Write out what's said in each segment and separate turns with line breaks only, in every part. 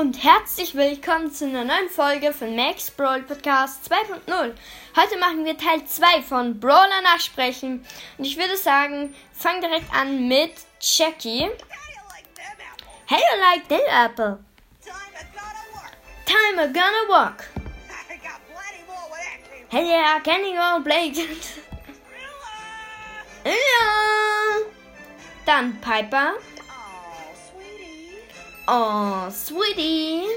und herzlich willkommen zu einer neuen Folge von Max Brawl Podcast 2.0. Heute machen wir Teil 2 von Brawler nachsprechen und ich würde sagen, fang direkt an mit Jackie. How you like that apple? Time I gonna walk. Hey yeah, can you go play? Dann Piper. Oh, sweetie.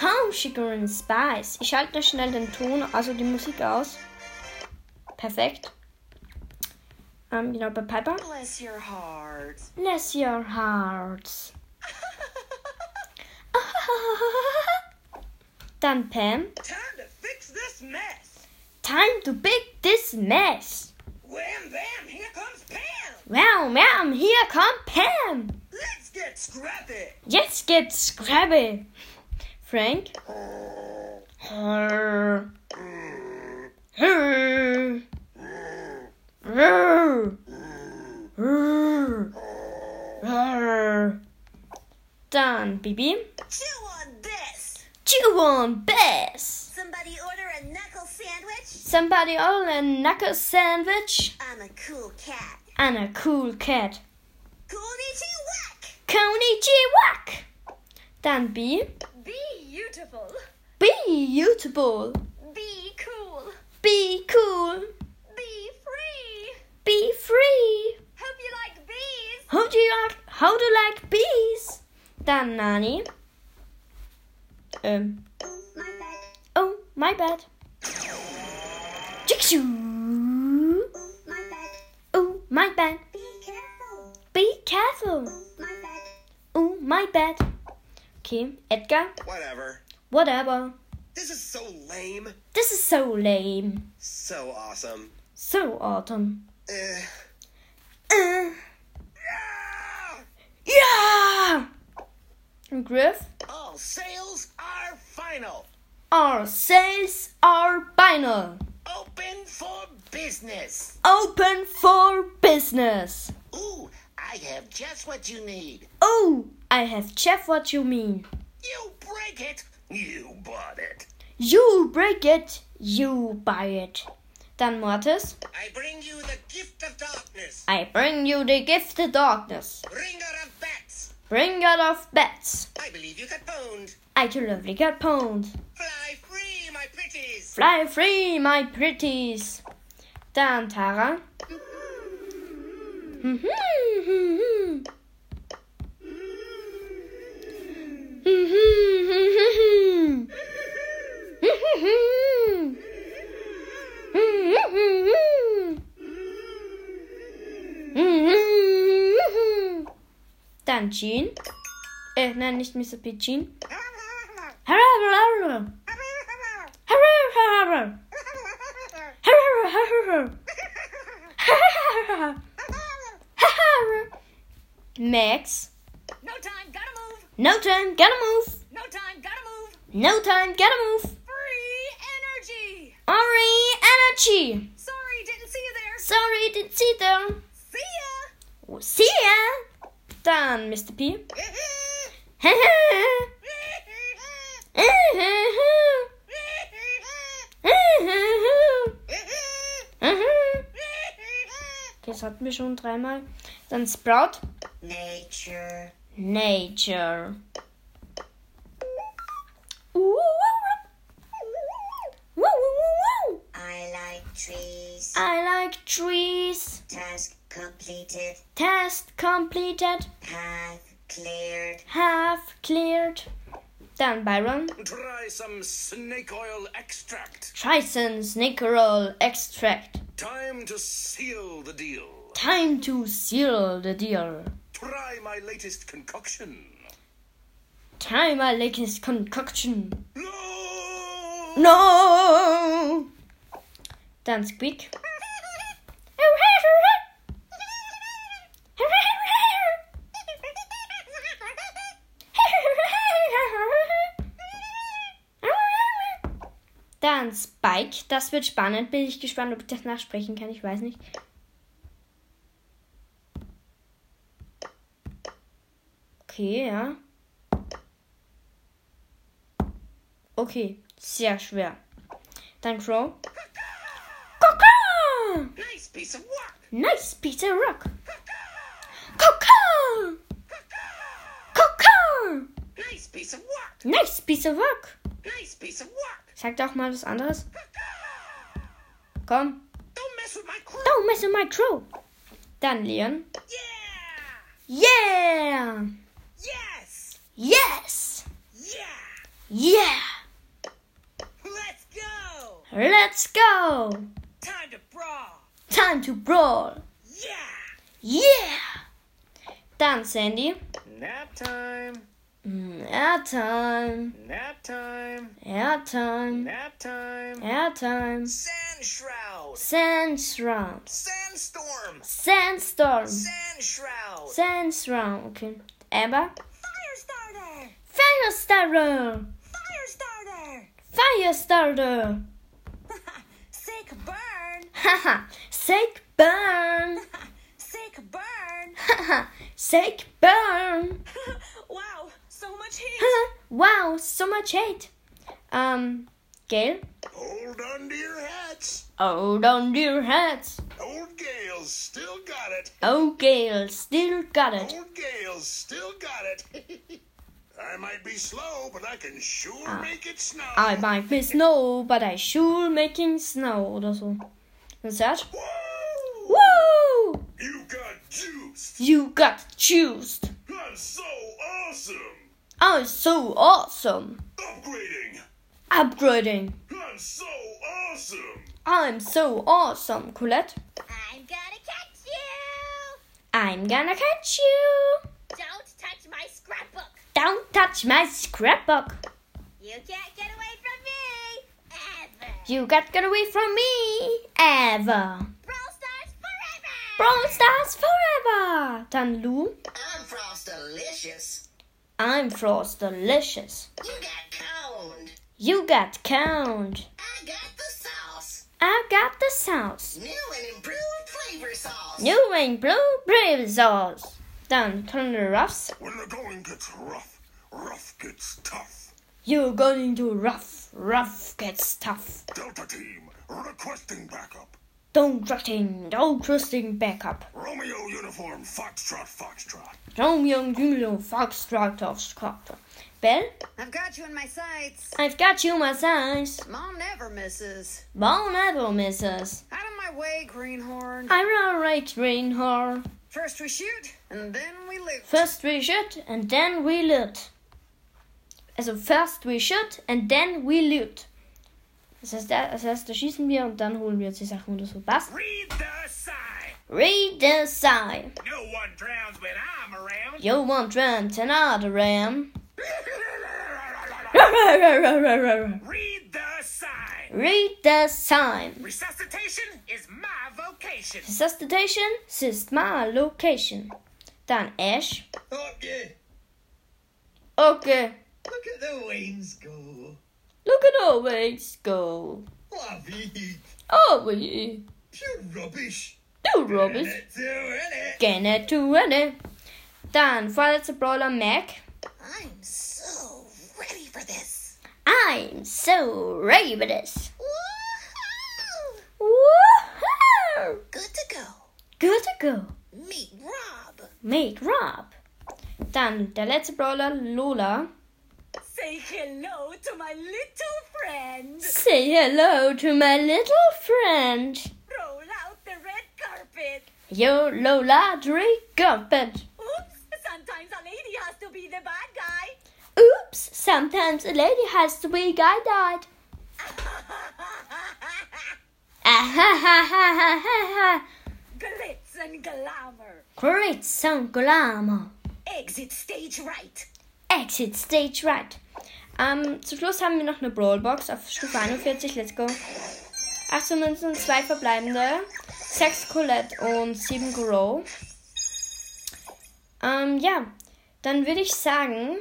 Home Sugar and Spice. Ich schalte schnell den Ton, also die Musik aus. Perfekt. Ähm, genau, bei Piper.
Bless your heart.
Bless your hearts. Dann Pam.
Time to fix this mess.
Time to pick this mess.
Wham bam, here comes Pam.
Wow, ma'am, here come Pam.
Let's get scrappy.
Jetzt gibt's Scrabble. Frank. Her. Dann Bibi.
Chew on this.
Chew on best.
Somebody order a knuckle sandwich?
Somebody all a knuckle sandwich
I'm a cool cat.
and a cool cat.
Konnichiwa!
Konnichiwa. Dann Bea.
Be Beautiful.
Be beautiful.
Be cool.
Be cool.
Be free.
Be free.
Hope you like bees.
How do you like, how do you like bees? Dann Nani. Ähm.
My bad.
Oh, my bad. Jigsaw.
My bad.
Oh, my bad.
Be careful.
Be careful.
My bad.
Okay, Edgar.
Whatever.
Whatever.
This is so lame.
This is so lame.
So awesome.
So autumn.
Eh.
Uh,
Ah!
yeah. And Griff.
All sales are final.
Our sales are final.
Open for business.
Open for business.
Ooh, I have just what you need.
Oh, I have Jeff what you mean.
You break it. You bought it.
You break it, you buy it. Dann Mortis.
I bring you the gift of darkness.
I bring you the gift of darkness.
Bringer of bats.
Bringer of bats.
I believe you got pwned.
I too lovely got pwned.
Fly free, my pretties.
Fly free, my pretties. Dann Tara. Mm-hmm. Mm-hmm, mm-hmm, Dann Gene. Äh, nein, nicht Mr. P. Gene. Max.
No time, gotta move.
No time, gotta move.
No time, gotta move.
No time, gotta move.
Free energy.
Ori energy.
Sorry, didn't see you there.
Sorry, didn't see them.
See ya.
See ya. Dann Mr. P. Das hatten wir schon dreimal. Dann Sprout.
Nature.
Nature.
I like trees.
I like trees.
Task completed.
Test completed.
Path cleared.
Half cleared. Done, Byron.
Try some snake oil extract.
Try some snake oil extract.
Time to seal the deal.
Time to seal the deal.
Try my latest concoction.
Time I like his concoction.
No!
No! Dann Squeak. Dann Spike. Das wird spannend. Bin ich gespannt, ob ich das nachsprechen kann. Ich weiß nicht. Okay, ja. Okay, sehr schwer. Dann Crow. Kaka!
Nice piece of work.
Nice piece of rock. Kaka! Kaka!
Nice piece of work.
Nice piece of rock.
Nice piece of work.
Sag doch mal was anderes. Komm.
Don't mess with my crew.
Don't mess with my crew. Dann Leon.
Yeah.
Yeah!
Yes.
Yes!
Yeah.
Yeah!
Let's go.
Let's go!
Time to brawl.
Time to brawl.
Yeah.
Yeah! Dann Sandy.
Nap time.
Mm, Airtime.
Nap time.
Airtime.
Nap time.
Airtime.
Sand shroud.
Sandstorm.
Sandstorm.
Sandstorm.
Sand shroud.
Sandstorm. Okay. Amber.
Fire starter.
Firestarter.
Fire starter.
Firestarter.
Sick burn.
Haha. Sick burn.
Sick burn.
Haha. Sick burn.
wow, so much heat.
wow, so much hate. Um, Gale.
Hold on to your hats.
Hold on to your hats.
It.
Oh, Gale, still got it.
Old Gale's still got it. I might be slow, but I can sure ah. make it snow.
I might be snow, but I sure making snow oder so. Was das?
Woo!
Woo!
You got juiced.
You got juiced.
I'm so awesome.
Oh, I'm so awesome.
Upgrading.
Upgrading.
I'm so awesome.
I'm so awesome. Colette.
I'm gonna catch you.
I'm gonna catch you.
Don't touch my scrapbook.
Don't touch my scrapbook.
You can't get away from me. Ever.
You got get away from me. Ever.
Brawl Stars forever.
Brawl Stars forever. Dann Lou.
I'm Frost Delicious.
I'm Frost Delicious.
You got coned.
You got count.
I got the sauce.
I got the sauce.
New and improved flavor sauce.
New and blue brave sauce. turn the roughs.
When the going gets rough, rough gets tough.
You're going to rough. Rough gets tough.
Delta team requesting backup.
Don't trusting, don't trusting backup.
Romeo uniform Foxtrot Foxtrot.
Romeo and Julio Foxtrot of Scott. Belle,
I've got you in my sights.
I've got you my size.
Mom never misses.
Bone never misses.
Out of my way, greenhorn.
I run right green her.
First we shoot, and then we loot.
First we shoot and then we loot. Also first we shoot and then we loot. Das heißt, da- das heißt, da schießen wir und dann holen wir uns die Sachen oder so. Passt?
Read the sign.
Read the sign.
No one drowns when I'm around.
You won't run to another ram.
Read the sign.
Read the sign.
Resuscitation is my vocation.
Resuscitation is my location. Dann Ash.
Okay,
Okay,
look at the wings go.
look at our wings go.
Fluffy,
Oh, we
pure rubbish.
Do rubbish.
Let's do it.
To it. Dann vorletzter Brawler Mac.
I'm so ready for this.
I'm so ready for this.
Woohoo!
Woohoo!
Good to go.
Good to go.
Meet Rob.
Meet Rob. Dann der letzte Brawler Lola.
Say hello to my little friend.
Say hello to my little friend.
Roll out the red carpet.
Yo, Lola, drink carpet.
Oops, sometimes a lady has to be the bad guy.
Oops, sometimes a lady has to be the guy died.
Glitz and glamour.
Great song, glamour.
Exit stage right.
Exit stage right. Ähm, zum Schluss haben wir noch eine Brawlbox auf Stufe 41. Let's go. 18 Münzen, 2 verbleibende, 6 Colette und 7 Grow. Ähm, ja, dann würde ich sagen,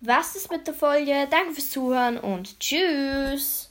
was ist mit der Folge? Danke fürs Zuhören und tschüss.